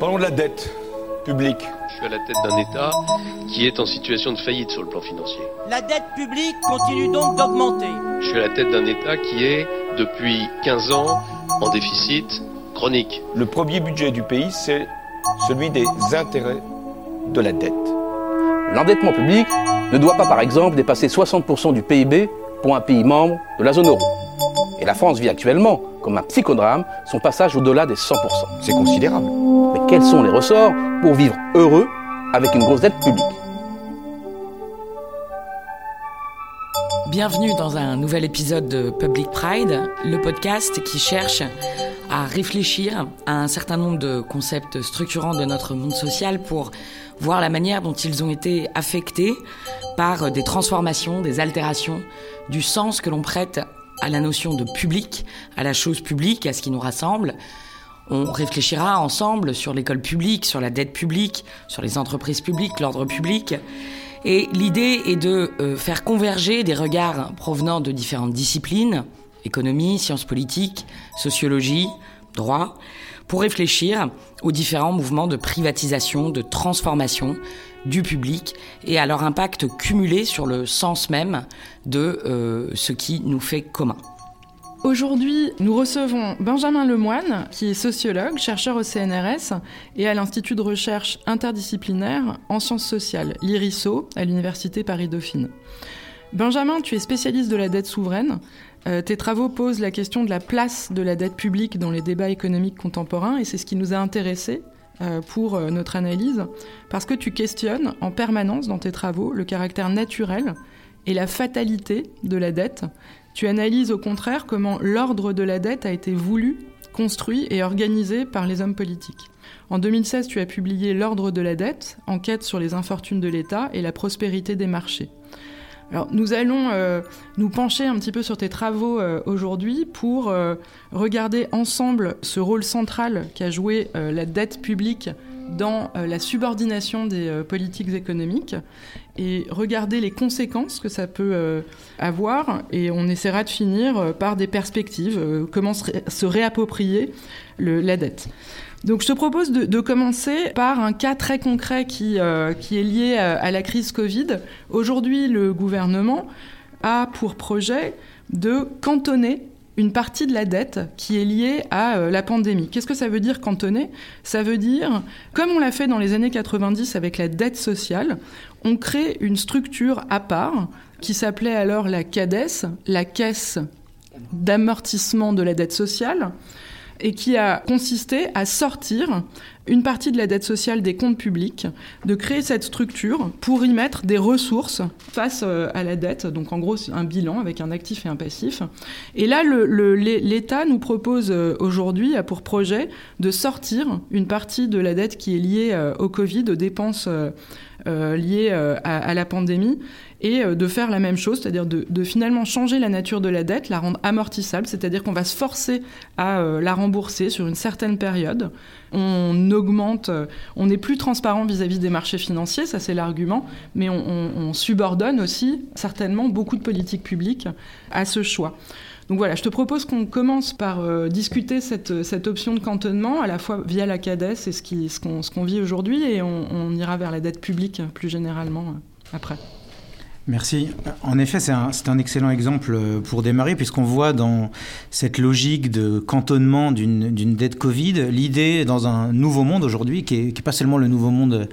Parlons de la dette publique. Je suis à la tête d'un État qui est en situation de faillite sur le plan financier. La dette publique continue donc d'augmenter. Je suis à la tête d'un État qui est, depuis 15 ans, en déficit chronique. Le premier budget du pays, c'est celui des intérêts de la dette. L'endettement public ne doit pas, par exemple, dépasser 60% du PIB pour un pays membre de la zone euro. Et la France vit actuellement, comme un psychodrame, son passage au-delà des 100%. C'est considérable. Mais quels sont les ressorts pour vivre heureux avec une grosse dette publique? Bienvenue dans un nouvel épisode de Public Pride, le podcast qui cherche à réfléchir à un certain nombre de concepts structurants de notre monde social pour voir la manière dont ils ont été affectés par des transformations, des altérations du sens que l'on prête à la notion de public, à la chose publique, à ce qui nous rassemble. On réfléchira ensemble sur l'école publique, sur la dette publique, sur les entreprises publiques, l'ordre public. Et l'idée est de euh, faire converger des regards provenant de différentes disciplines, économie, sciences politiques, sociologie, droit, pour réfléchir aux différents mouvements de privatisation, de transformation du public et à leur impact cumulé sur le sens même de euh, ce qui nous fait commun. Aujourd'hui, nous recevons Benjamin Lemoine, qui est sociologue, chercheur au CNRS et à l'Institut de recherche interdisciplinaire en sciences sociales, l'IRISO, à l'Université Paris-Dauphine. Benjamin, tu es spécialiste de la dette souveraine. Euh, tes travaux posent la question de la place de la dette publique dans les débats économiques contemporains et c'est ce qui nous a intéressés euh, pour euh, notre analyse, parce que tu questionnes en permanence dans tes travaux le caractère naturel et la fatalité de la dette. Tu analyses au contraire comment l'ordre de la dette a été voulu, construit et organisé par les hommes politiques. En 2016, tu as publié L'ordre de la dette, enquête sur les infortunes de l'État et la prospérité des marchés. Alors, nous allons euh, nous pencher un petit peu sur tes travaux euh, aujourd'hui pour euh, regarder ensemble ce rôle central qu'a joué la dette publique dans la subordination des politiques économiques et regarder les conséquences que ça peut avoir. Et on essaiera de finir par des perspectives, comment se, réapproprier la dette. Donc je te propose de, commencer par un cas très concret qui, euh, est lié à, la crise Covid. Aujourd'hui, le gouvernement a pour projet de cantonner une partie de la dette qui est liée à euh, la pandémie. Qu'est-ce que ça veut dire cantonner? Ça veut dire, comme on l'a fait dans les années 90 avec la dette sociale, on crée une structure à part qui s'appelait alors la CADES, la Caisse d'amortissement de la dette sociale, et qui a consisté à sortir une partie de la dette sociale des comptes publics, de créer cette structure pour y mettre des ressources face euh, à la dette, donc en gros un bilan avec un actif et un passif. Et là, l'État nous propose euh, aujourd'hui, pour projet, de sortir une partie de la dette qui est liée euh, au Covid, aux dépenses liées à la pandémie, et euh, de faire la même chose, c'est-à-dire de, finalement changer la nature de la dette, la rendre amortissable, c'est-à-dire qu'on va se forcer à euh, la rembourser sur une certaine période. On augmente, euh, on n'est plus transparent vis-à-vis des marchés financiers, ça c'est l'argument, mais on, subordonne aussi certainement beaucoup de politiques publiques à ce choix. Donc voilà, je te propose qu'on commence par discuter cette, cette, option de cantonnement, à la fois via la CADES et ce qu'on ce qu'on vit aujourd'hui, et on, ira vers la dette publique plus généralement après. Merci. En effet, c'est un, un, excellent exemple pour démarrer, puisqu'on voit dans cette logique de cantonnement d'une dette Covid l'idée dans un nouveau monde aujourd'hui, qui n'est pas seulement le nouveau monde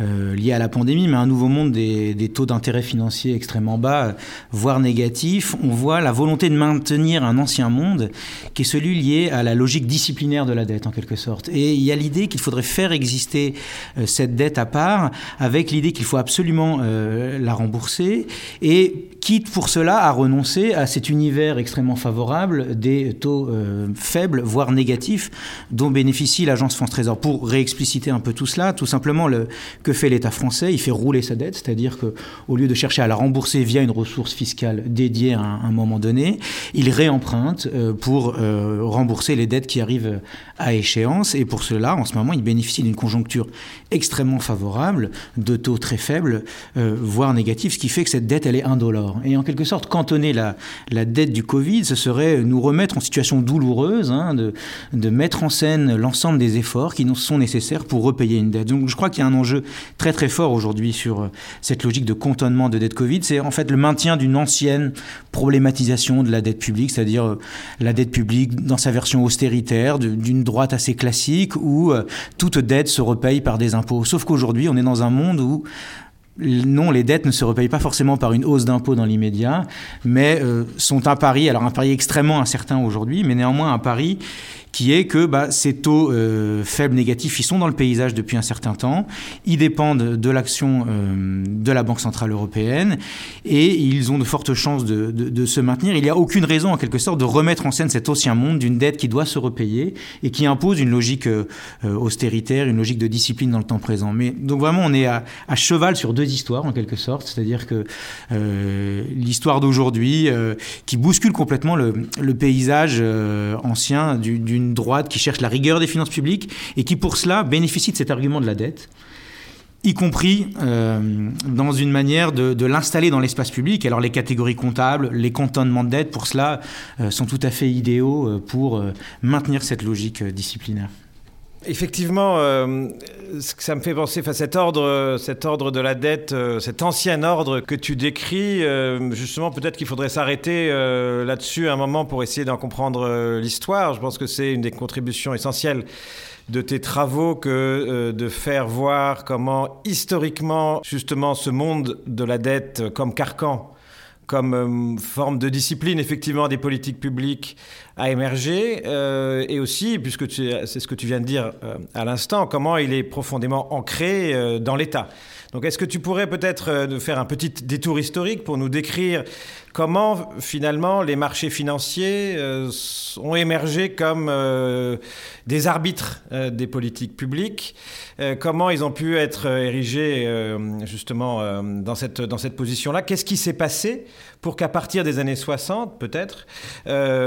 euh, lié à la pandémie, mais un nouveau monde des, des taux d'intérêt financiers extrêmement bas, voire négatifs. On voit la volonté de maintenir un ancien monde qui est celui lié à la logique disciplinaire de la dette, en quelque sorte. Et il y a l'idée qu'il faudrait faire exister euh, cette dette à part, avec l'idée qu'il faut absolument euh, la rembourser, et quitte pour cela à renoncer à cet univers extrêmement favorable des taux faibles, voire négatifs, dont bénéficie l'agence France Trésor. Pour réexpliciter un peu tout cela, tout simplement, le que fait l'État français Il fait rouler sa dette, c'est-à-dire que au lieu de chercher à la rembourser via une ressource fiscale dédiée à un, moment donné, il réemprunte euh, pour euh, rembourser les dettes qui arrivent à échéance. Et pour cela, en ce moment, il bénéficie d'une conjoncture extrêmement favorable, de taux très faibles, euh, voire négatifs, ce qui fait que cette dette, elle est indolore. Et en quelque sorte, cantonner la, dette du Covid, ce serait nous remettre en situation douloureuse, hein, de mettre en scène l'ensemble des efforts qui sont nécessaires pour repayer une dette. Donc je crois qu'il y a un enjeu très très fort aujourd'hui sur euh, cette logique de cantonnement de dette Covid. C'est en fait le maintien d'une ancienne problématisation de la dette publique, c'est-à-dire euh, la dette publique dans sa version austéritaire, d'une droite assez classique, où euh, toute dette se repaye par des impôts. Sauf qu'aujourd'hui, on est dans un monde où non, les dettes ne se repayent pas forcément par une hausse d'impôts dans l'immédiat, mais sont un pari, alors un pari extrêmement incertain aujourd'hui, mais néanmoins un pari qui est que bah, ces taux euh, faibles négatifs, ils sont dans le paysage depuis un certain temps, ils dépendent de l'action euh, de la Banque Centrale Européenne, et ils ont de fortes chances de, se maintenir. Il n'y a aucune raison, en quelque sorte, de remettre en scène cet ancien monde d'une dette qui doit se repayer, et qui impose une logique euh, austéritaire, une logique de discipline dans le temps présent. Mais donc vraiment, on est à, cheval sur deux histoires, en quelque sorte, c'est-à-dire que l'histoire d'aujourd'hui, qui bouscule complètement le paysage ancien d'une droite qui cherche la rigueur des finances publiques et qui pour cela bénéficie de cet argument de la dette y compris euh, dans une manière de, l'installer dans l'espace public. Alors les catégories comptables, les cantonnements de dette, pour cela, euh, sont tout à fait idéaux euh, pour maintenir cette logique disciplinaire. Effectivement, ça me fait penser, cet ordre, cet ordre de la dette, cet ancien ordre que tu décris, justement, peut-être qu'il faudrait s'arrêter là-dessus un moment pour essayer d'en comprendre l'histoire. Je pense que c'est une des contributions essentielles de tes travaux que de faire voir comment historiquement, justement, ce monde de la dette comme carcan comme forme de discipline effectivement des politiques publiques a émergé euh, et aussi, puisque c'est ce que tu viens de dire euh, à l'instant, comment il est profondément ancré euh, dans l'État. Donc est-ce que tu pourrais peut-être nous faire un petit détour historique pour nous décrire comment finalement les marchés financiers ont émergé comme des arbitres des politiques publiques, comment ils ont pu être érigés justement dans cette, dans cette position-là, qu'est-ce qui s'est passé pour qu'à partir des années 60 peut-être,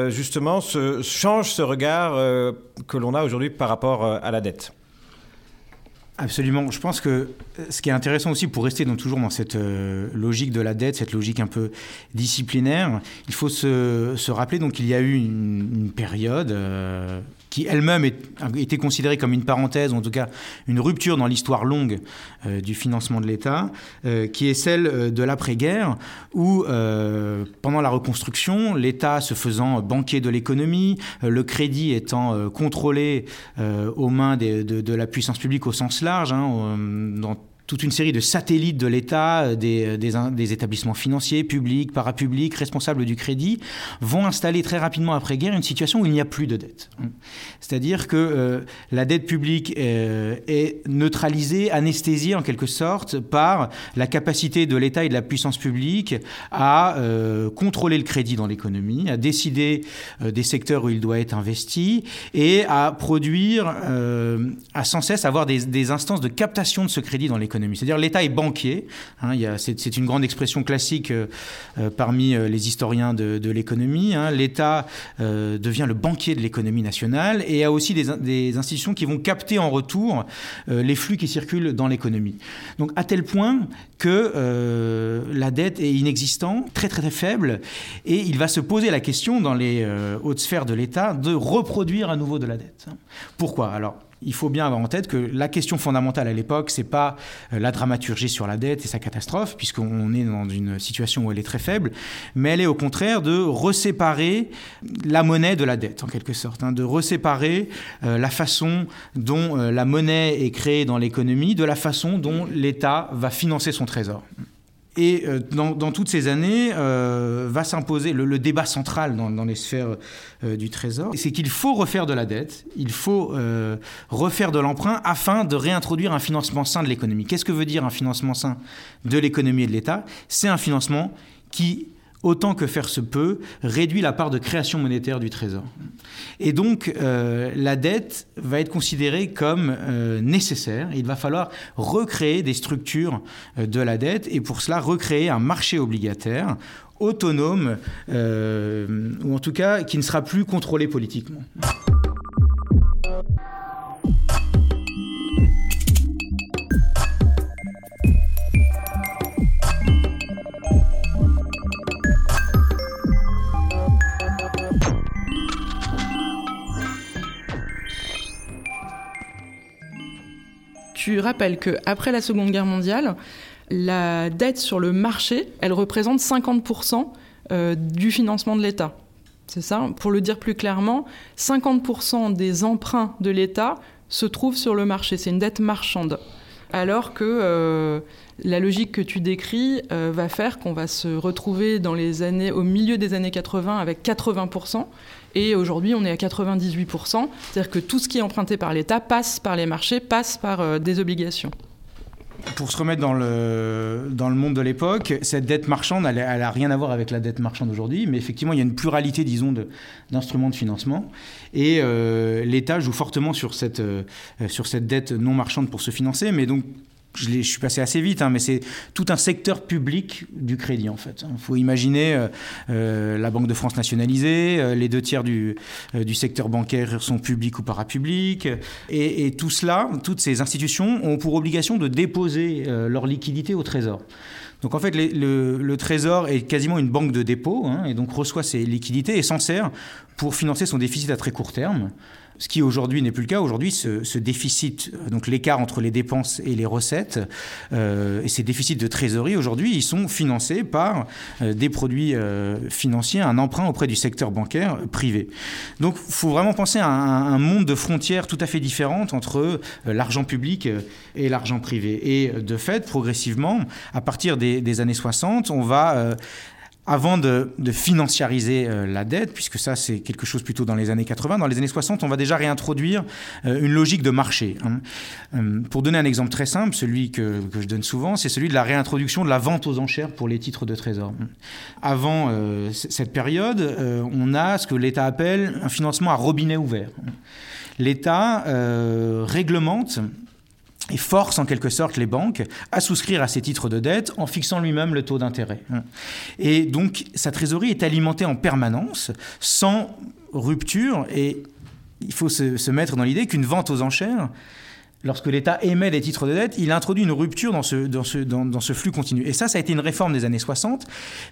justement, se, change ce regard euh, que l'on a aujourd'hui par rapport euh, à la dette? Absolument. Je pense que euh, ce qui est intéressant aussi pour rester donc toujours dans cette logique de la dette, cette logique un peu disciplinaire, il faut se, rappeler donc qu'il y a eu une, période qui elle-même été considérée comme une parenthèse, en tout cas une rupture dans l'histoire longue euh, du financement de l'État, euh, qui est celle euh, de l'après-guerre, où pendant la reconstruction, l'État se faisant banquier de l'économie, le crédit étant contrôlé aux mains de, de, la puissance publique au sens large, hein, dans toute une série de satellites de l'État, euh, des, des, établissements financiers, publics, parapublics, responsables du crédit, vont installer très rapidement après-guerre une situation où il n'y a plus de dette. C'est-à-dire que euh, la dette publique euh, est neutralisée, anesthésiée en quelque sorte par la capacité de l'État et de la puissance publique à contrôler le crédit dans l'économie, à décider des secteurs où il doit être investi et à produire, à sans cesse avoir des instances de captation de ce crédit dans l'économie. C'est-à-dire l'État est banquier. Hein, c'est, une grande expression classique euh, euh, parmi euh, les historiens de, l'économie. Hein. L'État devient le banquier de l'économie nationale et a aussi des, institutions qui vont capter en retour les flux qui circulent dans l'économie. Donc à tel point que la dette est inexistante, très très très faible, et il va se poser la question dans les hautes sphères de l'État de reproduire à nouveau de la dette. Pourquoi? Alors il faut bien avoir en tête que la question fondamentale à l'époque, c'est pas euh, la dramaturgie sur la dette et sa catastrophe, puisqu'on est dans une situation où elle est très faible, mais elle est au contraire de reséparer la monnaie de la dette, en quelque sorte, hein, de reséparer euh, la façon dont euh, la monnaie est créée dans l'économie de la façon dont l'État va financer son trésor. Et euh, dans, toutes ces années, euh, va s'imposer le, débat central dans, les sphères euh, du Trésor, c'est qu'il faut refaire de la dette, il faut refaire de l'emprunt afin de réintroduire un financement sain de l'économie. Qu'est-ce que veut dire un financement sain de l'économie et de l'État? C'est un financement qui autant que faire se peut, réduit la part de création monétaire du Trésor. Et donc, euh, la dette va être considérée comme euh, nécessaire. Il va falloir recréer des structures euh, de la dette et pour cela recréer un marché obligataire autonome, ou en tout cas qui ne sera plus contrôlé politiquement. Tu rappelles qu'après la Seconde Guerre mondiale, la dette sur le marché, elle représente 50% euh, du financement de l'État. C'est ça? Pour le dire plus clairement, 50% des emprunts de l'État se trouvent sur le marché. C'est une dette marchande. Alors que euh, la logique que tu décris euh, va faire qu'on va se retrouver dans les années, au milieu des années 80 avec 80%. Et aujourd'hui, on est à 98%. C'est-à-dire que tout ce qui est emprunté par l'État passe par les marchés, passe par euh, des obligations. Pour se remettre dans le, dans le monde de l'époque, cette dette marchande, elle n'a rien à voir avec la dette marchande d'aujourd'hui, mais effectivement, il y a une pluralité, disons, d'instruments de, financement. Et euh, l'État joue fortement sur cette, euh, sur cette dette non marchande pour se financer. Mais donc, je, suis passé assez vite, hein, mais c'est tout un secteur public du crédit en fait. Il faut imaginer euh, euh, la Banque de France nationalisée, euh, les deux tiers du, secteur bancaire sont publics ou parapublics, et, tout cela, toutes ces institutions ont pour obligation de déposer leur liquidité au Trésor. Donc en fait, le, Trésor est quasiment une banque de dépôt, hein, et donc reçoit ses liquidités et s'en sert pour financer son déficit à très court terme ce qui aujourd'hui n'est plus le cas. Aujourd'hui, ce, déficit, donc l'écart entre les dépenses et les recettes, euh, et ces déficits de trésorerie, aujourd'hui, ils sont financés par euh, des produits euh, financiers, un emprunt auprès du secteur bancaire privé. Donc, il faut vraiment penser à un, monde de frontières tout à fait différentes entre l'argent public et l'argent privé. Et de fait, progressivement, à partir des, des années 60, on va avant de, financiariser euh, la dette, puisque ça c'est quelque chose plutôt dans les années 80, dans les années 60, on va déjà réintroduire euh, une logique de marché. Hein. Euh, pour donner un exemple très simple, celui que, je donne souvent, c'est celui de la réintroduction de la vente aux enchères pour les titres de trésor. Avant cette période, on a ce que l'État appelle un financement à robinet ouvert. L'État réglemente et force en quelque sorte les banques à souscrire à ces titres de dette en fixant lui-même le taux d'intérêt. Et donc sa trésorerie est alimentée en permanence, sans rupture, et il faut se, se mettre dans l'idée qu'une vente aux enchères, lorsque l'État émet des titres de dette, il introduit une rupture dans ce, dans, ce, dans, ce flux continu. Et ça, ça a été une réforme des années 60,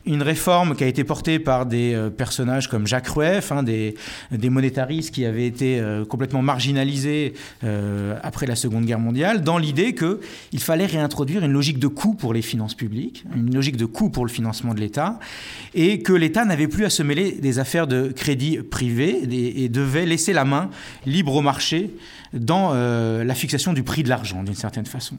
une réforme qui a été portée par des euh, personnages comme Jacques Rueff, hein, des, des monétaristes qui avaient été euh, complètement marginalisés euh, après la Seconde Guerre mondiale, dans l'idée qu'il fallait réintroduire une logique de coût pour les finances publiques, une logique de coût pour le financement de l'État, et que l'État n'avait plus à se mêler des affaires de crédit privé et, et devait laisser la main libre au marché dans euh, la fixation du prix de l'argent, d'une certaine façon.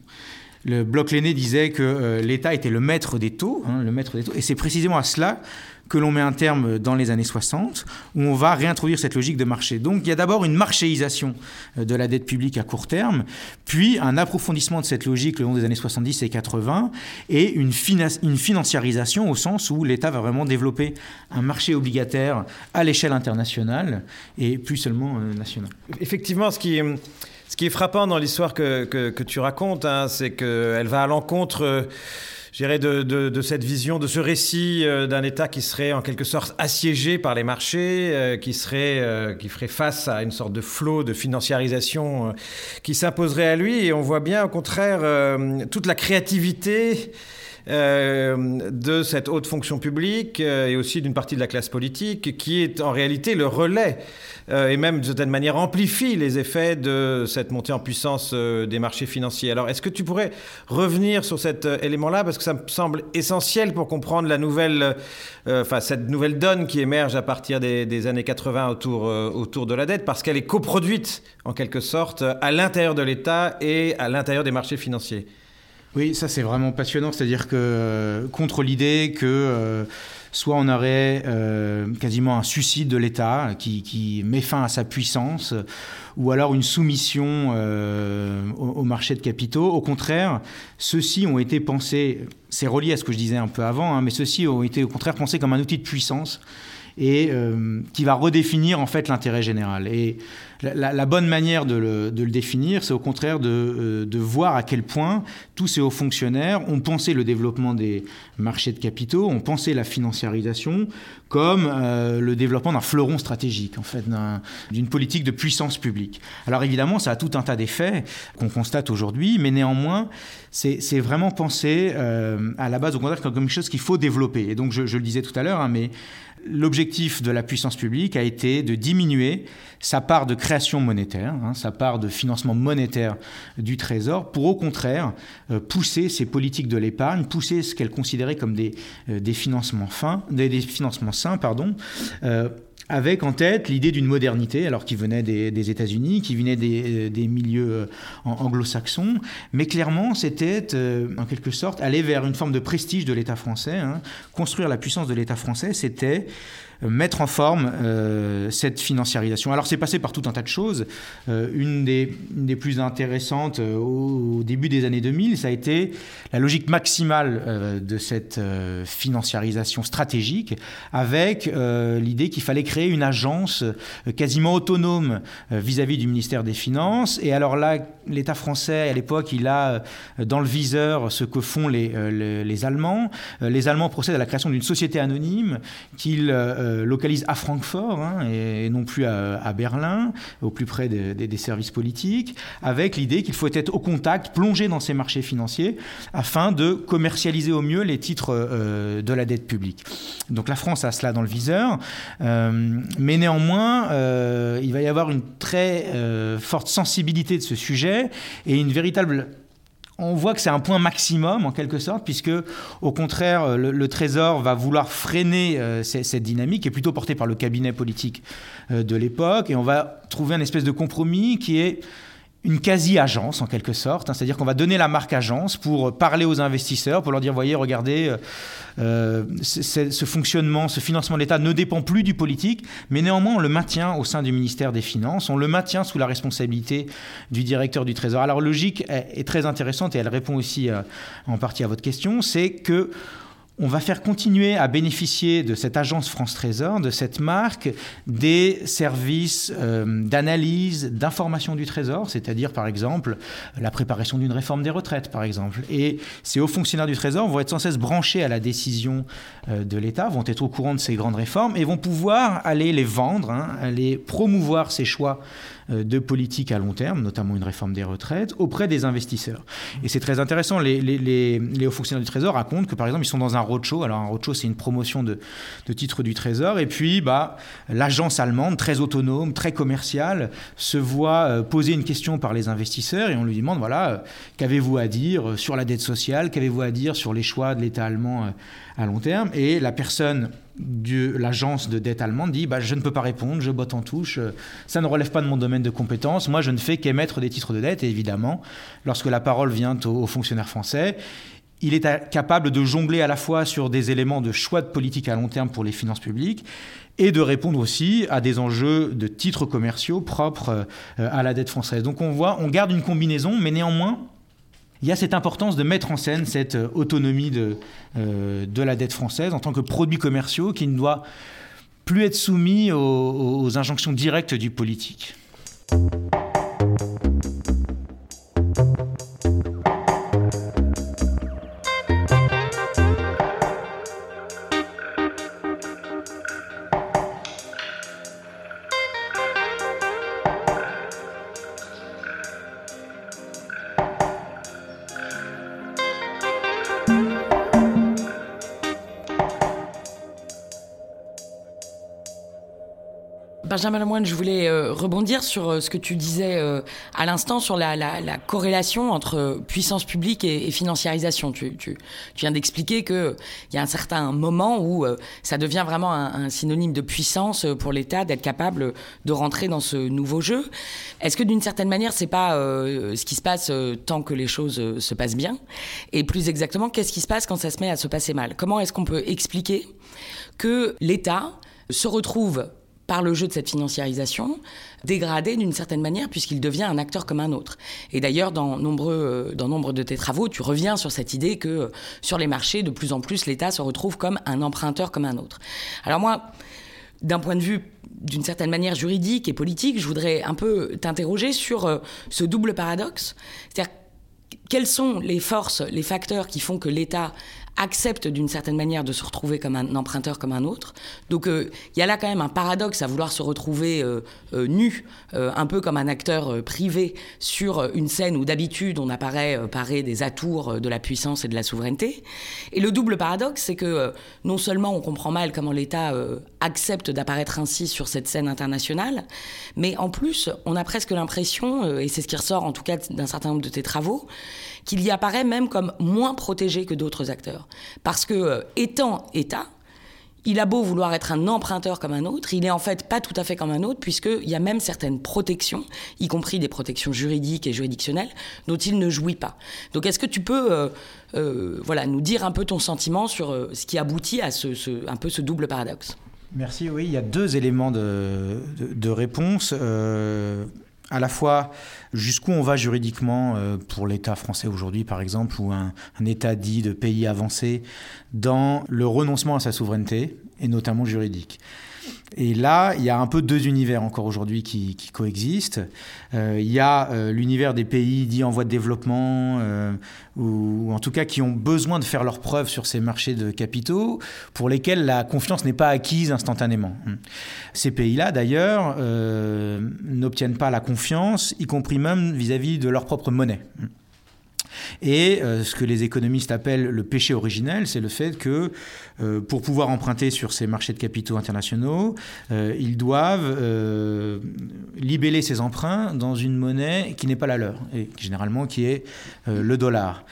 Le bloc Lenné disait que euh, l'État était le maître des taux, hein, le maître des taux, et c'est précisément à cela que l'on met un terme dans les années 60, où on va réintroduire cette logique de marché. Donc il y a d'abord une marchéisation de la dette publique à court terme, puis un approfondissement de cette logique le long des années 70 et 80, et une, une financiarisation au sens où l'État va vraiment développer un marché obligataire à l'échelle internationale et plus seulement euh, nationale. Effectivement, ce qui... Ce qui est frappant dans l'histoire que, que, tu racontes, hein, c'est qu'elle va à l'encontre euh, de, de, de, cette vision, de ce récit euh, d'un État qui serait en quelque sorte assiégé par les marchés, euh, qui, serait, euh, qui ferait face à une sorte de flot de financiarisation qui s'imposerait à lui. Et on voit bien au contraire toute la créativité de cette haute fonction publique euh, et aussi d'une partie de la classe politique qui est en réalité le relais euh, et même d'une certaine manière amplifie les effets de cette montée en puissance euh, des marchés financiers. Alors est-ce que tu pourrais revenir sur cet euh, élément-là? Parce que ça me semble essentiel pour comprendre la nouvelle, euh, cette nouvelle donne qui émerge à partir des, années 80 autour, euh, autour de la dette parce qu'elle est coproduite en quelque sorte à l'intérieur de l'État et à l'intérieur des marchés financiers. Oui, ça c'est vraiment passionnant, c'est-à-dire que contre l'idée que euh, soit on aurait euh, quasiment un suicide de l'État qui, met fin à sa puissance, ou alors une soumission euh, aux, marché de capitaux. Au contraire, ceux-ci ont été pensés, c'est relié à ce que je disais un peu avant, hein, mais ceux-ci ont été au contraire pensés comme un outil de puissance et qui va redéfinir en fait l'intérêt général. La, bonne manière de le, définir, c'est au contraire euh, de, voir à quel point tous ces hauts fonctionnaires ont pensé le développement des marchés de capitaux, ont pensé la financiarisation comme euh, le développement d'un fleuron stratégique, en fait, d'une politique de puissance publique. Alors évidemment, ça a tout un tas d'effets qu'on constate aujourd'hui, mais néanmoins, c'est vraiment pensé à la base au contraire comme quelque chose qu'il faut développer. Et donc, je, le disais tout à l'heure, hein, mais L'objectif de la puissance publique a été de diminuer sa part de création monétaire, hein, sa part de financement monétaire du Trésor, pour au contraire euh, pousser ces politiques de l'épargne, pousser ce qu'elle considérait comme des, euh, des financements fins, des, des, financements sains, pardon, euh, avec en tête l'idée d'une modernité, alors qui venait des, États-Unis, qui venait des, euh, milieux anglo-saxons, mais clairement c'était en quelque sorte aller vers une forme de prestige de l'État français. Hein. Construire la puissance de l'État français, c'était mettre en forme euh, cette financiarisation. Alors c'est passé par tout un tas de choses. Euh, une, des, plus intéressantes euh, au, début des années 2000, ça a été la logique maximale de cette financiarisation stratégique, avec l'idée qu'il fallait créer une agence quasiment autonome vis-à-vis du ministère des Finances. Et alors là, l'État français, à l'époque, il a dans le viseur ce que font les Allemands. Les Allemands procèdent à la création d'une société anonyme qu'ils euh, localise à Francfort hein, et, non plus à, Berlin, au plus près des services politiques, avec l'idée qu'il faut être au contact, plongé dans ces marchés financiers, afin de commercialiser au mieux les titres euh, de la dette publique. Donc la France a cela dans le viseur, euh, mais néanmoins, il va y avoir une très forte sensibilité de ce sujet et une véritable on voit que c'est un point maximum en quelque sorte, puisque au contraire, le, Trésor va vouloir freiner euh, cette dynamique, qui est plutôt portée par le cabinet politique euh, de l'époque, et on va trouver un espèce de compromis qui est une quasi-agence en quelque sorte, hein. c'est-à-dire qu'on va donner la marque agence pour parler aux investisseurs, pour leur dire, voyez, regardez, euh, ce fonctionnement, ce financement de l'État ne dépend plus du politique, mais néanmoins on le maintient au sein du ministère des Finances, on le maintient sous la responsabilité du directeur du Trésor. Alors logique est, très intéressante et elle répond aussi en partie à votre question, c'est que on va faire continuer à bénéficier de cette agence France Trésor, de cette marque, des services euh, d'analyse, d'information du Trésor, c'est-à-dire par exemple la préparation d'une réforme des retraites, par exemple. Et ces hauts fonctionnaires du Trésor vont être sans cesse branchés à la décision euh, de l'État, vont être au courant de ces grandes réformes et vont pouvoir aller les vendre, hein, aller promouvoir ces choix de politique à long terme, notamment une réforme des retraites, auprès des investisseurs. Et c'est très intéressant. Les, les, hauts fonctionnaires du Trésor racontent que, par exemple, ils sont dans un roadshow. Alors, un roadshow, c'est une promotion de, de titres du Trésor. Et puis, bah, l'agence allemande, très autonome, très commerciale, se voit euh, poser une question par les investisseurs et on lui demande voilà, euh, qu'avez-vous à dire sur la dette sociale? Qu'avez-vous à dire sur les choix de l'État allemand à long terme Et la personne de l'agence de dette allemande dit bah, Je ne peux pas répondre, je botte en touche, euh, ça ne relève pas de mon domaine de compétence, moi je ne fais qu'émettre des titres de dette. Et évidemment, lorsque la parole vient aux, fonctionnaires français, il est capable de jongler à la fois sur des éléments de choix de politique à long terme pour les finances publiques et de répondre aussi à des enjeux de titres commerciaux propres euh, à la dette française. Donc on voit, on garde une combinaison, mais néanmoins, il y a cette importance de mettre en scène cette euh, autonomie de, euh, de la dette française en tant que produit commerciaux qui ne doit plus être soumis aux injonctions directes du politique. Benjamin Lemoine, je voulais euh, rebondir sur euh, ce que tu disais euh, à l'instant sur la, corrélation entre puissance publique et, financiarisation. Tu, viens d'expliquer qu'il y a un certain moment où ça devient vraiment un, synonyme de puissance pour l'État d'être capable de rentrer dans ce nouveau jeu. Est-ce que d'une certaine manière, c'est pas ce qui se passe tant que les choses se passent bien? Et plus exactement, qu'est-ce qui se passe quand ça se met à se passer mal? Comment est-ce qu'on peut expliquer que l'État se retrouve par le jeu de cette financiarisation, dégradé d'une certaine manière puisqu'il devient un acteur comme un autre. Et d'ailleurs, dans, nombreux, euh, dans nombre de tes travaux, tu reviens sur cette idée que euh, sur les marchés, de plus en plus, l'État se retrouve comme un emprunteur comme un autre. Alors moi, d'un point de vue d'une certaine manière juridique et politique, je voudrais un peu t'interroger sur euh, ce double paradoxe. C'est-à-dire, quelles sont les forces, les facteurs qui font que l'État accepte d'une certaine manière de se retrouver comme un emprunteur comme un autre. Donc euh, il y a là quand même un paradoxe à vouloir se retrouver euh, euh, nu, un peu comme un acteur privé sur une scène où d'habitude on apparaît paré des atours de la puissance et de la souveraineté. Et le double paradoxe, c'est que non seulement on comprend mal comment l'État accepte d'apparaître ainsi sur cette scène internationale, mais en plus on a presque l'impression, et c'est ce qui ressort en tout cas d'un certain nombre de tes travaux, qu'il y apparaît même comme moins protégé que d'autres acteurs. Parce que, euh, étant État, il a beau vouloir être un emprunteur comme un autre, il n'est en fait pas tout à fait comme un autre, puisqu'il y a même certaines protections, y compris des protections juridiques et juridictionnelles, dont il ne jouit pas. Donc est-ce que tu peux euh, euh, voilà, nous dire un peu ton sentiment sur ce qui aboutit à ce, un peu ce double paradoxe? Merci, oui, il y a deux éléments de réponse à la fois jusqu'où on va juridiquement euh, pour l'État français aujourd'hui, par exemple, ou un, État dit de pays avancé, dans le renoncement à sa souveraineté, et notamment juridique. Et là, il y a un peu deux univers encore aujourd'hui qui, coexistent. Euh, il y a euh, l'univers des pays dits en voie de développement, euh, ou, en tout cas qui ont besoin de faire leurs preuves sur ces marchés de capitaux, pour lesquels la confiance n'est pas acquise instantanément. Ces pays-là, d'ailleurs, n'obtiennent pas la confiance, y compris même vis à -vis de leur propre monnaie. Et euh, ce que les économistes appellent le péché originel, c'est le fait que euh, pour pouvoir emprunter sur ces marchés de capitaux internationaux, euh, ils doivent libeller ces emprunts dans une monnaie qui n'est pas la leur, et généralement qui est le dollar.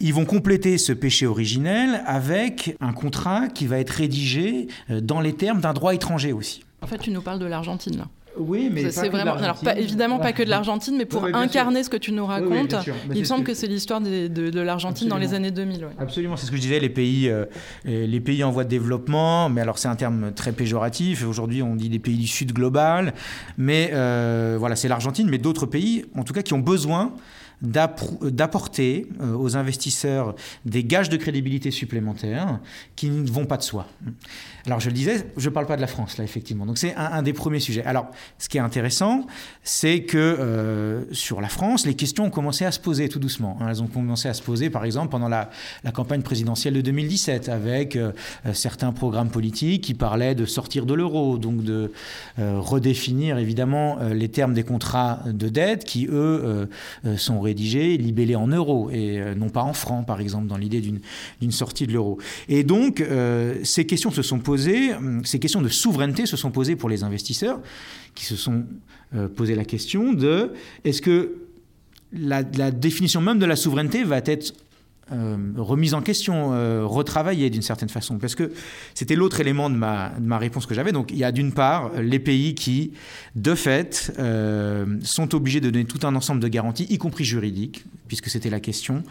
Ils vont compléter ce péché originel avec un contrat qui va être rédigé dans les termes d'un droit étranger aussi. En fait, tu nous parles de l'Argentine là. Oui, mais c'est vraiment. Alors, pas, évidemment, pas que de l'Argentine, mais pour incarner ce que tu nous racontes, il me semble que c'est l'histoire de, de, l'Argentine dans les années 2000. Absolument, c'est ce que je disais, les pays, euh, les pays en voie de développement, mais alors c'est un terme très péjoratif. Aujourd'hui, on dit des pays du Sud global, mais euh, voilà, c'est l'Argentine, mais d'autres pays, en tout cas, qui ont besoin d'apporter euh, aux investisseurs des gages de crédibilité supplémentaires qui ne vont pas de soi. Alors je le disais, je ne parle pas de la France là effectivement. Donc c'est un, des premiers sujets. Alors ce qui est intéressant, c'est que euh, sur la France, les questions ont commencé à se poser tout doucement. Hein. Elles ont commencé à se poser par exemple pendant la, campagne présidentielle de 2017 avec euh, certains programmes politiques qui parlaient de sortir de l'euro, donc de redéfinir évidemment les termes des contrats de dette qui eux sont rédigés, libellés en euros et euh, non pas en francs, par exemple, dans l'idée d'une sortie de l'euro. Et donc, euh, ces questions se sont posées, hum, ces questions de souveraineté se sont posées pour les investisseurs, qui se sont euh, posé la question de est-ce que la, définition même de la souveraineté va être euh, remise en question, euh, retravaillée d'une certaine façon. Parce que c'était l'autre élément de ma, réponse que j'avais. Donc il y a d'une part les pays qui, de fait, euh, sont obligés de donner tout un ensemble de garanties, y compris juridiques, puisque c'était la question,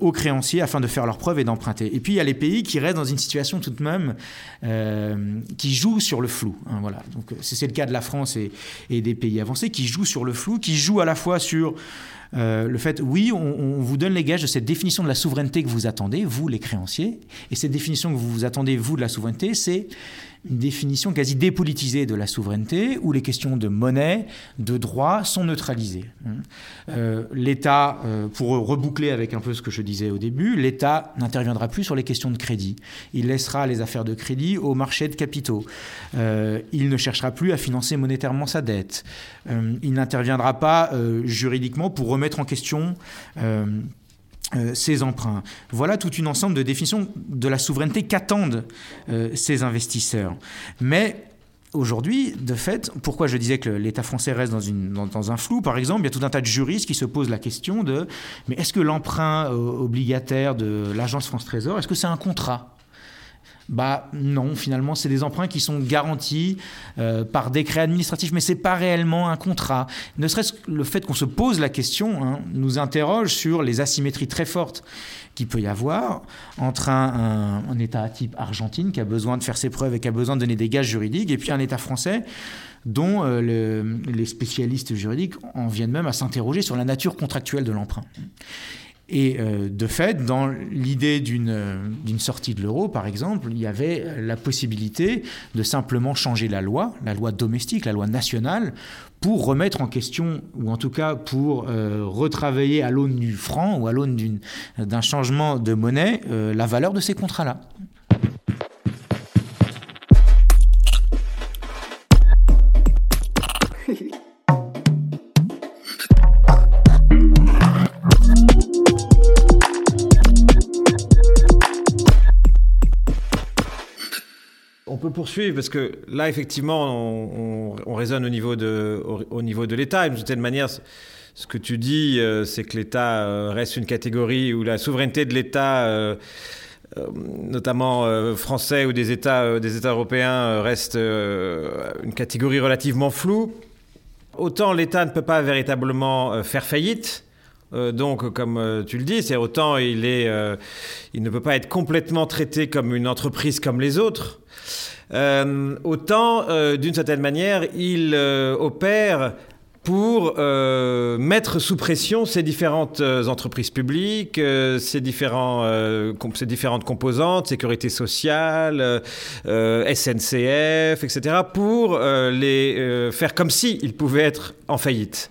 aux créanciers afin de faire leurs preuves et d'emprunter. Et puis il y a les pays qui restent dans une situation tout de même qui joue sur le flou. Hein, voilà. Donc c'est le cas de la France et des pays avancés qui jouent sur le flou, qui jouent à la fois sur euh, le fait, oui, on, vous donne les gages de cette définition de la souveraineté que vous attendez, vous les créanciers, et cette définition que vous attendez, vous, de la souveraineté, c'est une définition quasi dépolitisée de la souveraineté, où les questions de monnaie, de droit sont neutralisées. Hein. Euh, L'État, euh, pour reboucler avec un peu ce que je disais au début, l'État n'interviendra plus sur les questions de crédit. Il laissera les affaires de crédit au marché de capitaux. Euh, il ne cherchera plus à financer monétairement sa dette. il n'interviendra pas juridiquement pour remettre en question euh, ces emprunts. Voilà tout un ensemble de définitions de la souveraineté qu'attendent euh, ces investisseurs. Mais Aujourd'hui, de fait, pourquoi je disais que l'État français reste dans, dans, un flou, par exemple, il y a tout un tas de juristes qui se posent la question de mais est-ce que l'emprunt euh, obligataire de l'agence France Trésor, est-ce que c'est un contrat? Bah non, finalement, c'est des emprunts qui sont garantis euh, par décret administratif, mais c'est pas réellement un contrat. Ne serait-ce que le fait qu'on se pose la question hein, nous interroge sur les asymétries très fortes qu'il peut y avoir entre un, État type Argentine qui a besoin de faire ses preuves et qui a besoin de donner des gages juridiques, et puis un État français dont euh, les spécialistes juridiques en viennent même à s'interroger sur la nature contractuelle de l'emprunt. Et euh, de fait, dans l'idée euh, d'une sortie de l'euro, par exemple, il y avait la possibilité de simplement changer la loi, la loi domestique, la loi nationale, pour remettre en question, ou en tout cas pour euh, retravailler à l'aune du franc ou à l'aune d'un changement de monnaie, la valeur de ces contrats-là. Poursuivre parce que là, effectivement, on, raisonne au niveau de, au, niveau de l'État. Et d'une certaine manière, ce que tu dis, euh, c'est que l'État euh, reste une catégorie où la souveraineté de l'État, euh, notamment français ou des États, des États européens, reste une catégorie relativement floue. Autant l'État ne peut pas véritablement faire faillite. donc, comme tu le dis, c'est autant il, est, il ne peut pas être complètement traité comme une entreprise comme les autres. Euh, autant, euh, d'une certaine manière, il euh, opère pour mettre sous pression ces différentes entreprises publiques, ces, différentes composantes, sécurité sociale, SNCF, etc., pour les faire comme s'ils pouvaient être en faillite.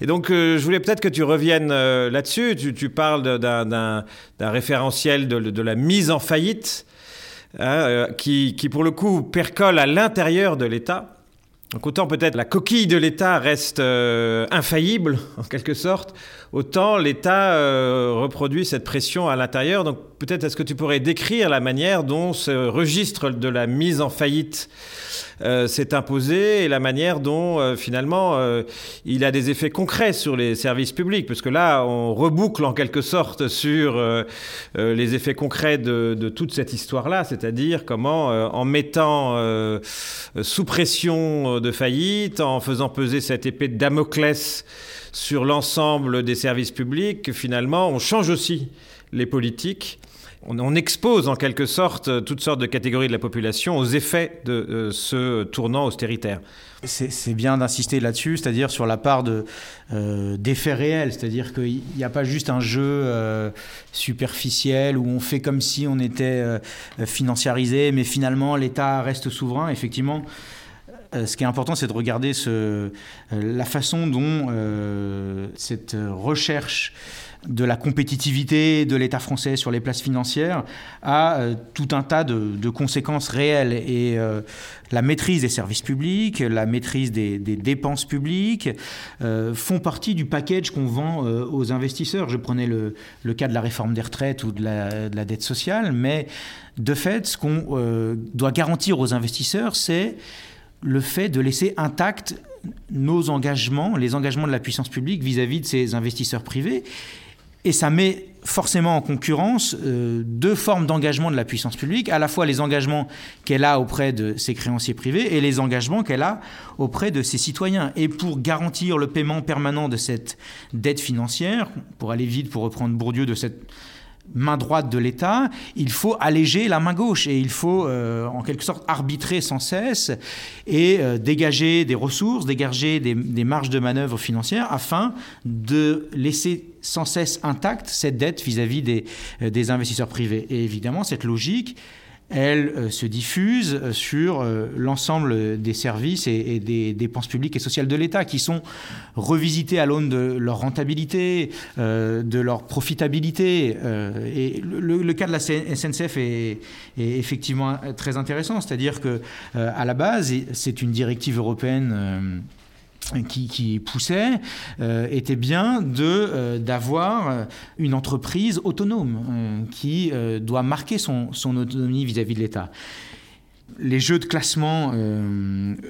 Et donc, je voulais peut-être que tu reviennes là-dessus. Tu, parles d'un référentiel de, la mise en faillite. Hein, euh, qui, pour le coup, percole à l'intérieur de l'État. Donc autant peut-être la coquille de l'État reste euh, infaillible, en quelque sorte, autant l'État euh, reproduit cette pression à l'intérieur. Peut-être est-ce que tu pourrais décrire la manière dont ce registre de la mise en faillite euh, s'est imposé et la manière dont euh, finalement euh, il a des effets concrets sur les services publics, parce que là on reboucle en quelque sorte sur les effets concrets de, de toute cette histoire-là, c'est-à-dire comment en mettant sous pression de faillite, en faisant peser cette épée de Damoclès sur l'ensemble des services publics, finalement on change aussi les politiques on, expose en quelque sorte toutes sortes de catégories de la population aux effets de euh, ce tournant austéritaire. C'est bien d'insister là-dessus, c'est-à-dire sur la part euh, d'effets réels, c'est-à-dire qu'il n'y a pas juste un jeu euh, superficiel où on fait comme si on était financiarisé, mais finalement l'État reste souverain. Effectivement, ce qui est important, c'est de regarder la façon dont cette recherche de la compétitivité de l'État français sur les places financières à euh, tout un tas de, conséquences réelles. Et euh, la maîtrise des services publics, la maîtrise des, dépenses publiques euh, font partie du package qu'on vend aux investisseurs. Je prenais le, cas de la réforme des retraites ou de la, de la dette sociale, mais de fait, ce qu'on doit garantir aux investisseurs, c'est le fait de laisser intact nos engagements, les engagements de la puissance publique vis-à-vis -vis de ces investisseurs privés. Et ça met forcément en concurrence euh, deux formes d'engagement de la puissance publique, à la fois les engagements qu'elle a auprès de ses créanciers privés et les engagements qu'elle a auprès de ses citoyens. Et pour garantir le paiement permanent de cette dette financière, pour aller vite, pour reprendre Bourdieu de cette main droite de l'État, il faut alléger la main gauche et il faut euh, en quelque sorte arbitrer sans cesse et euh, dégager des ressources, dégager des, des, marges de manœuvre financières afin de laisser sans cesse intacte cette dette vis-à-vis des, euh, des investisseurs privés. Et évidemment, cette logique, elle euh, se diffuse euh, sur l'ensemble des services et, des dépenses publiques et sociales de l'État qui sont revisités à l'aune de leur rentabilité, de leur profitabilité. et le, cas de la SNCF est, est effectivement très intéressant, c'est-à-dire que à la base, c'est une directive européenne qui, poussait euh, était bien de euh, d'avoir une entreprise autonome euh, qui doit marquer son, son autonomie vis-à-vis de l'État. les jeux de classement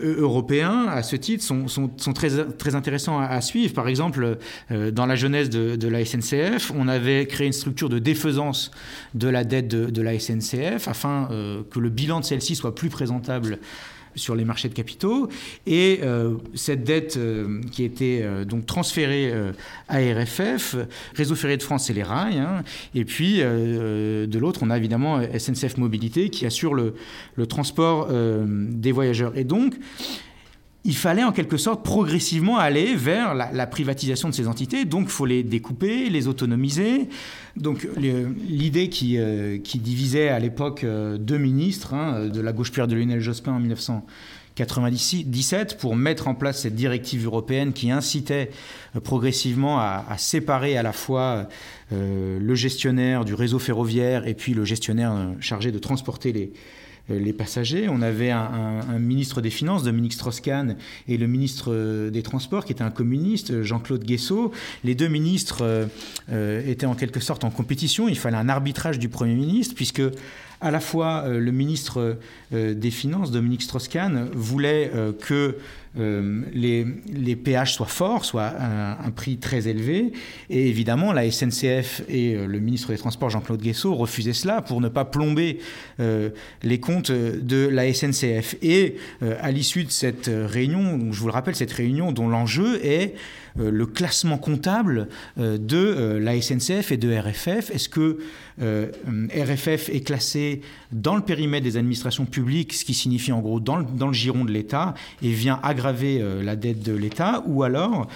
européens, à ce titre, sont, très, très intéressants à, suivre. Par exemple, dans la jeunesse de, la SNCF, on avait créé une structure de défaisance de la dette de, la SNCF afin que le bilan de celle-ci soit plus présentable sur les marchés de capitaux. Et euh, cette dette euh, qui était euh, donc transférée à RFF, Réseau Ferré de France, c'est les rails. Hein. et puis de l'autre, on a évidemment SNCF Mobilité qui assure le, le transport des voyageurs. Et donc, il fallait en quelque sorte progressivement aller vers la, privatisation de ces entités. Donc, il faut les découper, les autonomiser. Donc, l'idée qui, euh, qui, divisait à l'époque euh, deux ministres, hein, de la gauche Pierre de Lionel Jospin en 1997, pour mettre en place cette directive européenne qui incitait euh, progressivement à, séparer à la fois le gestionnaire du réseau ferroviaire et puis le gestionnaire chargé de transporter les, euh, les passagers. On avait un, ministre des Finances, Dominique Strauss-Kahn, et le ministre euh, des Transports, qui était un communiste, Jean-Claude Guessot. Les deux ministres euh, étaient en quelque sorte en compétition. Il fallait un arbitrage du Premier ministre, puisque à la fois le ministre des Finances, Dominique Strauss-Kahn, voulait que euh, les, les, péages soient forts, soient un, prix très élevé. Et évidemment, la SNCF et euh, le ministre des Transports, Jean-Claude Guessot, refusaient cela pour ne pas plomber euh, les comptes de la SNCF. Et à l'issue de cette réunion, je vous le rappelle, cette réunion dont l'enjeu est le classement comptable de la SNCF et de RFF. Est-ce que RFF est classé dans le périmètre des administrations publiques, ce qui signifie en gros dans le, giron de l'État, et vient aggraver euh, la dette de l'État, ou alors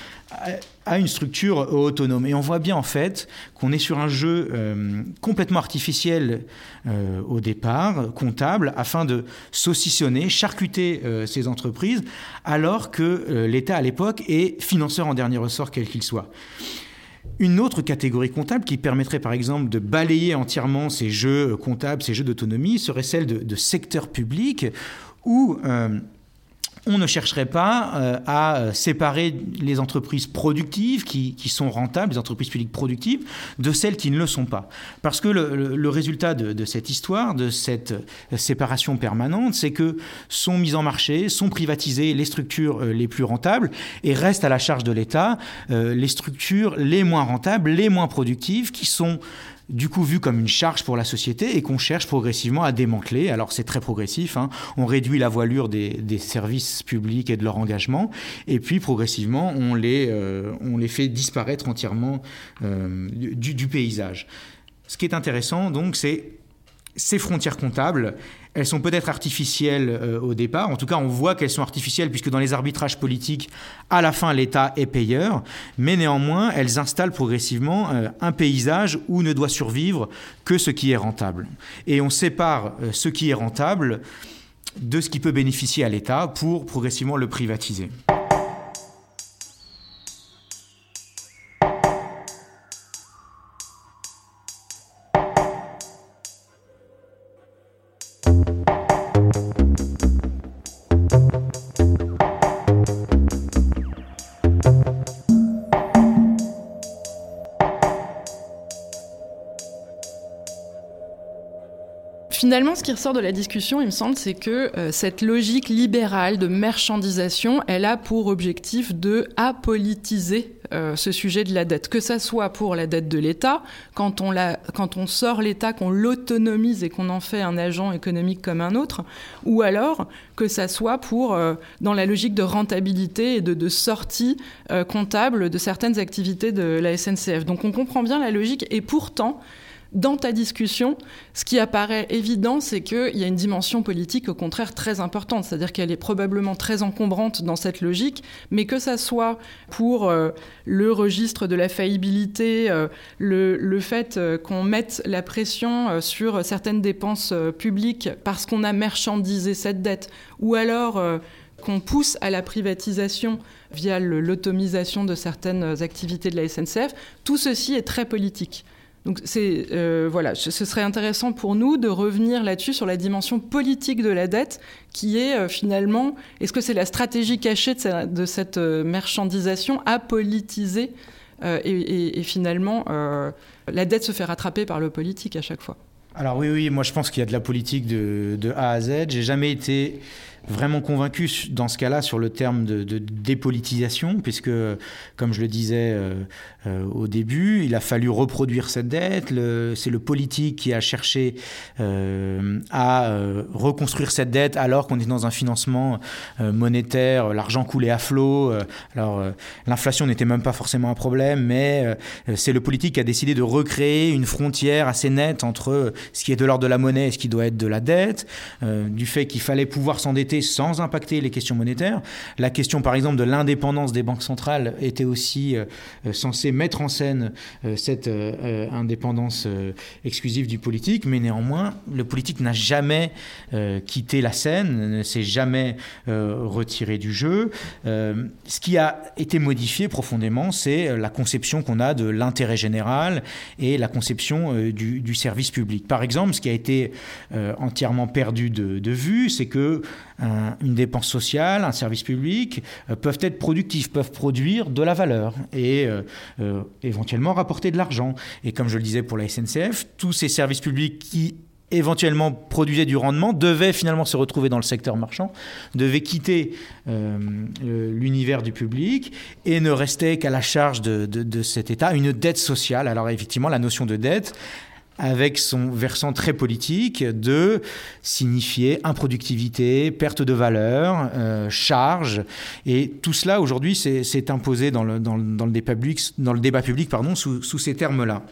à une structure autonome? Et on voit bien en fait qu'on est sur un jeu euh, complètement artificiel euh, au départ, comptable, afin de saucissonner, charcuter ces entreprises, alors que l'État à l'époque est financeur en dernier ressort, quel qu'il soit. Une autre catégorie comptable qui permettrait par exemple de balayer entièrement ces jeux comptables, ces jeux d'autonomie, serait celle de, secteur public où euh, on ne chercherait pas euh, à euh, séparer les entreprises productives qui, sont rentables, les entreprises publiques productives, de celles qui ne le sont pas. Parce que le, résultat de, cette histoire, de cette euh, séparation permanente, c'est que sont mises en marché, sont privatisées les structures les plus rentables et restent à la charge de l'État les structures les moins rentables, les moins productives, qui sont du coup vu comme une charge pour la société et qu'on cherche progressivement à démanteler. Alors c'est très progressif, hein. on réduit la voilure des, services publics et de leur engagement, et puis progressivement on les, euh, fait disparaître entièrement euh, du, du paysage. Ce qui est intéressant donc c'est ces frontières comptables, elles sont peut-être artificielles euh, au départ. En tout cas, on voit qu'elles sont artificielles puisque dans les arbitrages politiques, à la fin, l'État est payeur. Mais néanmoins, elles installent progressivement euh, un paysage où ne doit survivre que ce qui est rentable. Et on sépare euh, ce qui est rentable de ce qui peut bénéficier à l'État pour progressivement le privatiser. Finalement, ce qui ressort de la discussion, il me semble, c'est que euh, cette logique libérale de marchandisation, elle a pour objectif de apolitiser euh, ce sujet de la dette, que ça soit pour la dette de l'État, quand on, sort l'État, qu'on l'autonomise et qu'on en fait un agent économique comme un autre, ou alors que ça soit pour euh, dans la logique de rentabilité et de sortie comptable de certaines activités de la SNCF. Donc on comprend bien la logique et pourtant dans ta discussion, ce qui apparaît évident, c'est qu'il y a une dimension politique au contraire très importante, c'est-à-dire qu'elle est probablement très encombrante dans cette logique, mais que ça soit pour euh, le registre de la faillibilité, euh, le, fait euh, qu'on mette la pression sur certaines dépenses publiques parce qu'on a marchandisé cette dette, ou alors qu'on pousse à la privatisation via l'automisation de certaines activités de la SNCF, tout ceci est très politique. Donc c'est euh, voilà, ce serait intéressant pour nous de revenir là-dessus sur la dimension politique de la dette, qui est euh, finalement, est-ce que c'est la stratégie cachée de, cette euh, marchandisation à politiser et, finalement la dette se fait rattraper par le politique à chaque fois? Alors oui, oui, moi je pense qu'il y a de la politique de, de A à Z. J'ai jamais été vraiment convaincu dans ce cas-là sur le terme de, dépolitisation, puisque, comme je le disais euh, euh, au début, il a fallu reproduire cette dette. C'est le politique qui a cherché euh, à reconstruire cette dette alors qu'on est dans un financement monétaire, l'argent coulait à flot. alors, l'inflation n'était même pas forcément un problème, mais c'est le politique qui a décidé de recréer une frontière assez nette entre ce qui est de l'ordre de la monnaie et ce qui doit être de la dette, du fait qu'il fallait pouvoir s'endetter sans impacter les questions monétaires. La question, par exemple, de l'indépendance des banques centrales était aussi euh, euh, censée mettre en scène euh, cette indépendance exclusive du politique, mais néanmoins, le politique n'a jamais quitté la scène, ne s'est jamais retiré du jeu. ce qui a été modifié profondément, c'est la conception qu'on a de l'intérêt général et la conception du, service public. Par exemple, ce qui a été entièrement perdu de, de vue, c'est que une dépense sociale, un service public, euh, peuvent être productifs, peuvent produire de la valeur et euh, euh, éventuellement rapporter de l'argent. Et comme je le disais pour la SNCF, tous ces services publics qui éventuellement produisaient du rendement devaient finalement se retrouver dans le secteur marchand, devaient quitter l'univers du public et ne restait qu'à la charge de, de, cet État une dette sociale. Alors effectivement, la notion de dette, avec son versant très politique de signifier improductivité, perte de valeur, euh, charge. Et tout cela, aujourd'hui, s'est imposé dans le, débat public, pardon, sous, ces termes-là.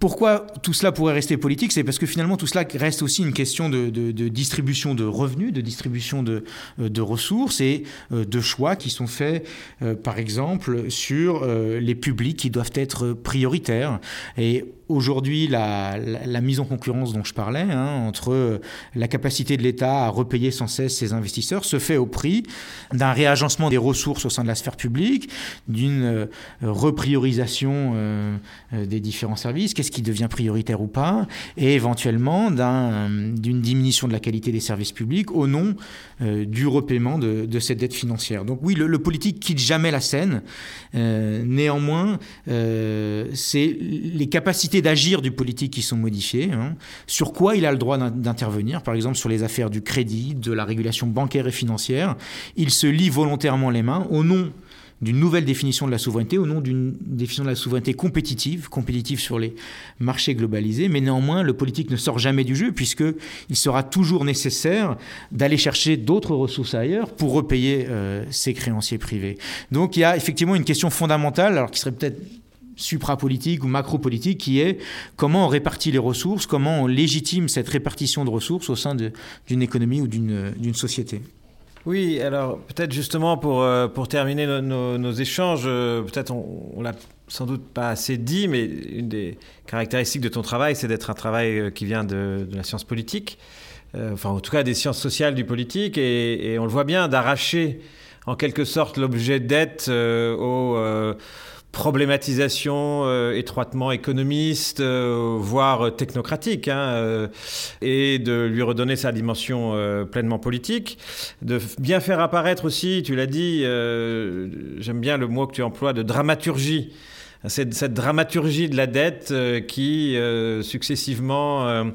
Pourquoi tout cela pourrait rester politique? C'est parce que finalement tout cela reste aussi une question de, distribution de revenus, de distribution de, euh, ressources et euh, de choix qui sont faits, par exemple, sur les publics qui doivent être prioritaires. Et aujourd'hui, la, mise en concurrence dont je parlais, hein, entre la capacité de l'État à repayer sans cesse ses investisseurs, se fait au prix d'un réagencement des ressources au sein de la sphère publique, d'une repriorisation des différents services qu'est-ce qui devient prioritaire ou pas, et éventuellement d'une diminution de la qualité des services publics au nom euh, du repaiement de, cette dette financière. Donc oui, le, politique quitte jamais la scène. Euh, néanmoins, euh, c'est les capacités d'agir du politique qui sont modifiées. Hein. Sur quoi il a le droit d'intervenir, par exemple sur les affaires du crédit, de la régulation bancaire et financière. Il se lie volontairement les mains au nom d'une nouvelle définition de la souveraineté au nom d'une définition de la souveraineté compétitive, compétitive sur les marchés globalisés. Mais néanmoins, le politique ne sort jamais du jeu puisqu'il sera toujours nécessaire d'aller chercher d'autres ressources ailleurs pour repayer euh, ses créanciers privés. Donc il y a effectivement une question fondamentale, alors qui serait peut-être suprapolitique ou macro-politique qui est comment on répartit les ressources, comment on légitime cette répartition de ressources au sein d'une économie ou d'une société. Oui, alors peut-être justement pour, euh, pour terminer nos, échanges, euh, peut-être on, on l'a sans doute pas assez dit, mais une des caractéristiques de ton travail, c'est d'être un travail euh, qui vient de, la science politique, enfin en tout cas des sciences sociales du politique, et, on le voit bien, d'arracher en quelque sorte l'objet d'être au problématisation euh, étroitement économiste, euh, voire technocratique, hein, euh, et de lui redonner sa dimension pleinement politique, de bien faire apparaître aussi, tu l'as dit, j'aime bien le mot que tu emploies, de dramaturgie. Cette, cette dramaturgie de la dette qui successivement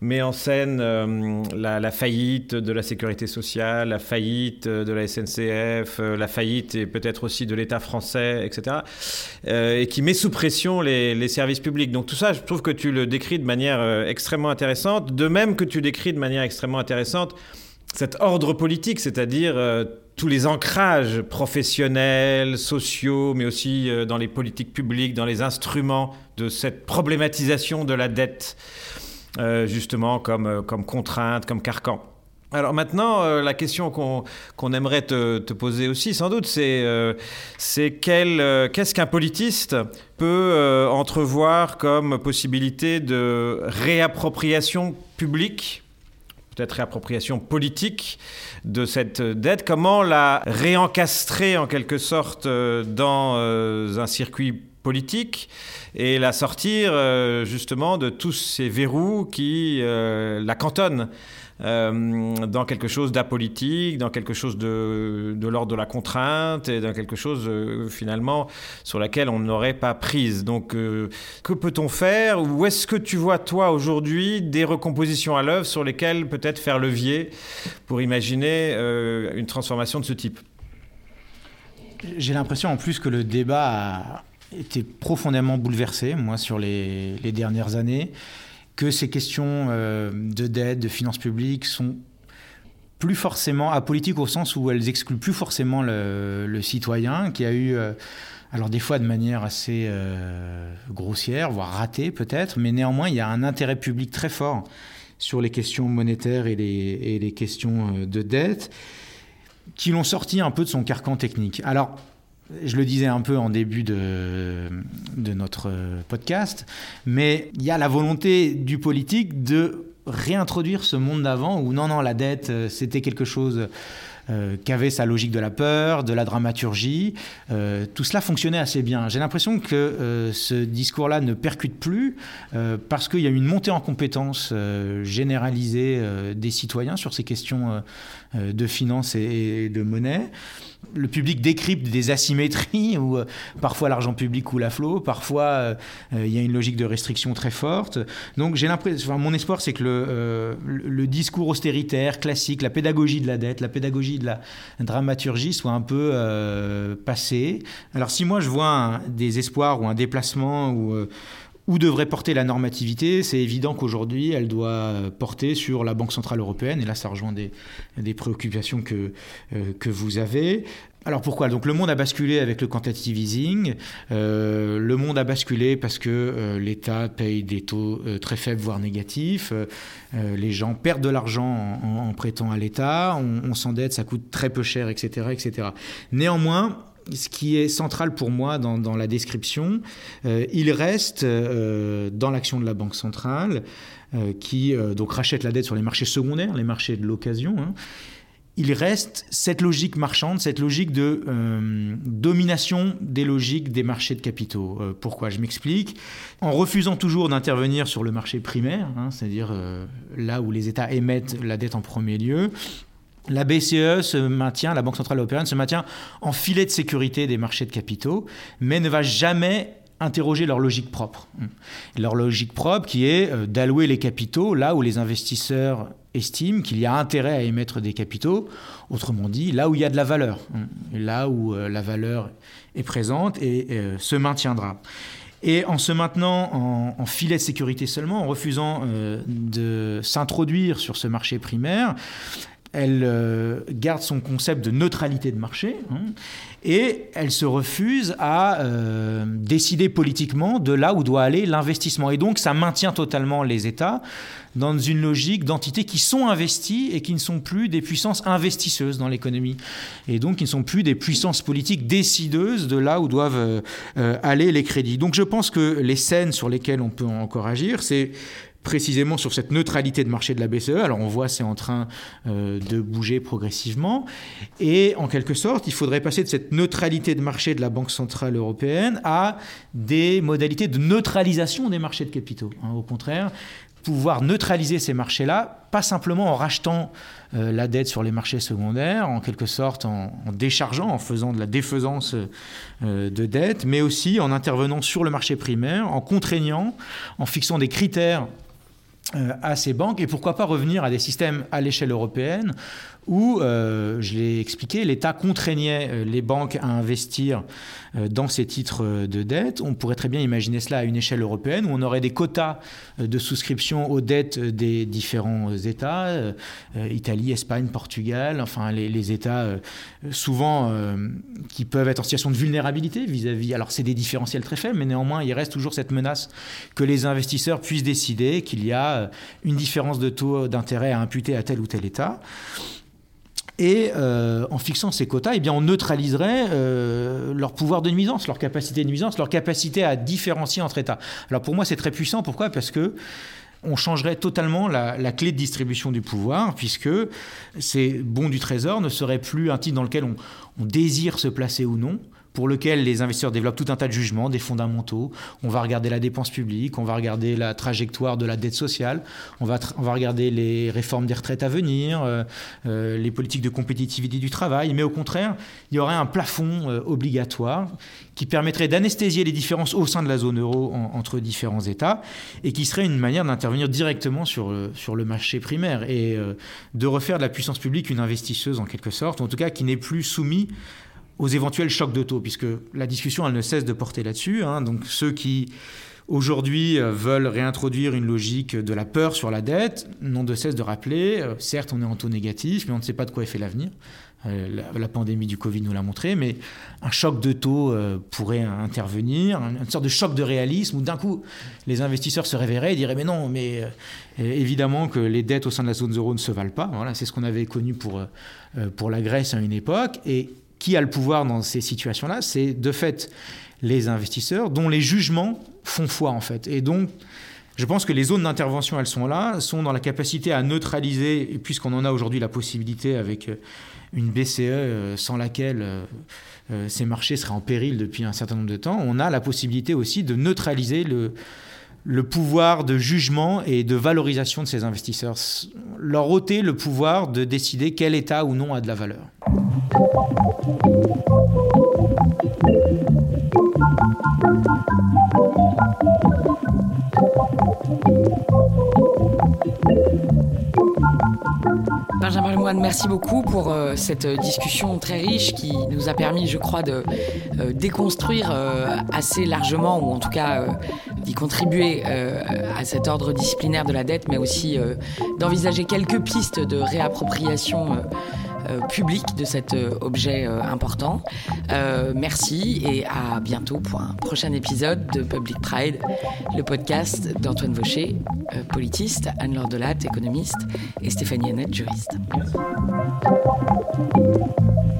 met en scène euh, la, faillite de la sécurité sociale, la faillite de la SNCF, euh, la faillite et peut-être aussi de l'État français, etc. Euh, et qui met sous pression les, services publics. Donc tout ça, je trouve que tu le décris de manière extrêmement intéressante, de même que tu décris de manière extrêmement intéressante cet ordre politique, c'est-à-dire tous les ancrages professionnels, sociaux, mais aussi dans les politiques publiques, dans les instruments de cette problématisation de la dette. Euh, justement comme, euh, comme contrainte, comme carcan. Alors maintenant, euh, la question qu'on aimerait te, poser aussi, sans doute, c'est qu'est-ce qu'un politiste peut entrevoir comme possibilité de réappropriation publique peut-être réappropriation politique de cette dette, comment la réencastrer en quelque sorte dans un circuit politique et la sortir euh, justement de tous ces verrous qui euh, la cantonnent euh, dans quelque chose d'apolitique, dans quelque chose de, de l'ordre de la contrainte et dans quelque chose finalement sur laquelle on n'aurait pas prise. Donc que peut-on faire Où est-ce que tu vois toi aujourd'hui des recompositions à l'œuvre sur lesquelles peut-être faire levier pour imaginer une transformation de ce type? J'ai l'impression en plus que le débat a été profondément bouleversé, moi, sur les, dernières années que ces questions euh, de dette, de finances publiques sont plus forcément apolitiques au sens où elles excluent plus forcément le, citoyen qui a eu, euh, alors des fois de manière assez euh, grossière, voire ratée peut-être, mais néanmoins il y a un intérêt public très fort sur les questions monétaires et les, et les questions de dette qui l'ont sorti un peu de son carcan technique. Alors je le disais un peu en début de, notre podcast, mais il y a la volonté du politique de réintroduire ce monde d'avant où non, non, la dette, euh, c'était quelque chose euh, qu'avait sa logique de la peur, de la dramaturgie. Euh, tout cela fonctionnait assez bien. J'ai l'impression que ce discours-là ne percute plus parce qu'il y a une montée en compétences généralisée des citoyens sur ces questions de finances et de monnaie le public décrypte des asymétries où euh, parfois l'argent public coule à flot, parfois euh, euh, il y a une logique de restriction très forte. Donc j'ai l'impression, mon espoir c'est que le, discours austéritaire classique, la pédagogie de la dette, la pédagogie de la dramaturgie soit un peu passé. Alors si moi je vois des espoirs ou un déplacement ou où devrait porter la normativité C'est évident qu'aujourd'hui, elle doit porter sur la Banque Centrale Européenne, et là ça rejoint des, des préoccupations que, euh, que vous avez. Alors pourquoi? Donc le monde a basculé avec le quantitative easing. Euh, le monde a basculé parce que euh, l'État paye des taux très faibles, voire négatifs. les gens perdent de l'argent en, prêtant à l'État. On, s'endette, ça coûte très peu cher, etc., etc. Néanmoins, ce qui est central pour moi dans, la description, euh, il reste euh, dans l'action de la Banque centrale, euh, qui donc rachète la dette sur les marchés secondaires, les marchés de l'occasion. Hein. Il reste cette logique marchande, cette logique de domination des logiques des marchés de capitaux. pourquoi Je m'explique? En refusant toujours d'intervenir sur le marché primaire, hein, c'est-à-dire là où les États émettent la dette en premier lieu, la BCE se maintient, la Banque Centrale Européenne se maintient en filet de sécurité des marchés de capitaux, mais ne va jamais interroger leur logique propre. Leur logique propre qui est euh, d'allouer les capitaux là où les investisseurs estiment qu'il y a intérêt à émettre des capitaux, autrement dit, là où il y a de la valeur, là où euh, la valeur est présente et euh, se maintiendra. Et en se maintenant en, filet de sécurité seulement, en refusant de s'introduire sur ce marché primaire, elle euh, garde son concept de neutralité de marché hein, et elle se refuse à euh, décider politiquement de là où doit aller l'investissement. Et donc ça maintient totalement les États dans une logique d'entités qui sont investies et qui ne sont plus des puissances investisseuses dans l'économie. Et donc qui ne sont plus des puissances politiques décideuses de là où doivent euh, aller les crédits. Donc je pense que les scènes sur lesquelles on peut encore agir, c'est précisément sur cette neutralité de marché de la BCE. Alors on voit c'est en train euh, de bouger progressivement. Et en quelque sorte, il faudrait passer de cette neutralité de marché de la Banque Centrale Européenne à des modalités de neutralisation des marchés de capitaux. Hein. au contraire, pouvoir neutraliser ces marchés-là, pas simplement en rachetant euh, la dette sur les marchés secondaires, en quelque sorte en, déchargeant, en faisant de la défaisance euh, de dette, mais aussi en intervenant sur le marché primaire, en contraignant, en fixant des critères à ces banques et pourquoi pas revenir à des systèmes à l'échelle européenne où, euh, je l'ai expliqué, l'État contraignait euh, les banques à investir dans ces titres de dette. On pourrait très bien imaginer cela à une échelle européenne où on aurait des quotas de souscription aux dettes des différents États, Italie, Espagne, Portugal, enfin les, États souvent qui peuvent être en situation de vulnérabilité vis-à-vis. alors c'est des différentiels très faibles, mais néanmoins il reste toujours cette menace que les investisseurs puissent décider qu'il y a euh, une différence de taux d'intérêt à imputer à tel ou tel État. Et euh, en fixant ces quotas, eh bien, on neutraliserait euh, leur pouvoir de nuisance, leur capacité de nuisance, leur capacité à différencier entre États. Alors pour moi, c'est très puissant. Pourquoi? Parce que on changerait totalement la, clé de distribution du pouvoir, puisque ces bons du Trésor ne seraient plus un titre dans lequel on, on désire se placer ou non, pour lequel les investisseurs développent tout un tas de jugements, des fondamentaux. On va regarder la dépense publique, on va regarder la trajectoire de la dette sociale, on va, on va regarder les réformes des retraites à venir, euh, euh, les politiques de compétitivité du travail. Mais au contraire, il y aurait un plafond euh, obligatoire qui permettrait d'anesthésier les différences au sein de la zone euro entre différents États et qui serait une manière d'intervenir directement sur sur le marché primaire et de refaire de la puissance publique une investisseuse en quelque sorte, en tout cas qui n'est plus soumis aux éventuels chocs de taux, puisque la discussion, elle ne cesse de porter là-dessus. Hein. Donc ceux qui aujourd'hui euh, veulent réintroduire une logique de la peur sur la dette n'ont de cesse de rappeler, euh, certes on est en taux négatif, mais on ne sait pas de quoi est fait l'avenir. Euh, la, pandémie du Covid nous l'a montré, mais un choc de taux pourrait intervenir, une sorte de choc de réalisme où d'un coup les investisseurs se réveilleraient et diraient mais non, mais évidemment que les dettes au sein de la zone euro ne se valent pas. Voilà, c'est ce qu'on avait connu pour, pour la Grèce à une époque. Et qui a le pouvoir dans ces situations-là C'est de fait les investisseurs dont les jugements font foi en fait. Et donc, je pense que les zones d'intervention, elles sont là, sont dans la capacité à neutraliser, puisqu'on en a aujourd'hui la possibilité avec euh, une BCE euh, sans laquelle euh, ces marchés seraient en péril depuis un certain nombre de temps, on a la possibilité aussi de neutraliser le, le pouvoir de jugement et de valorisation de ces investisseurs, leur ôter le pouvoir de décider quel État ou non a de la valeur. Merci beaucoup pour euh, cette discussion très riche qui nous a permis, je crois, de euh, déconstruire euh, assez largement, ou en tout cas d'y contribuer à cet ordre disciplinaire de la dette, mais aussi d'envisager quelques pistes de réappropriation public de cet euh, objet euh, important. merci et à bientôt pour un prochain épisode de Public Pride, le podcast d'Antoine Vaucher, politiste, Anne-Laure Delatte, économiste, et Stéphanie Annette, juriste. Thank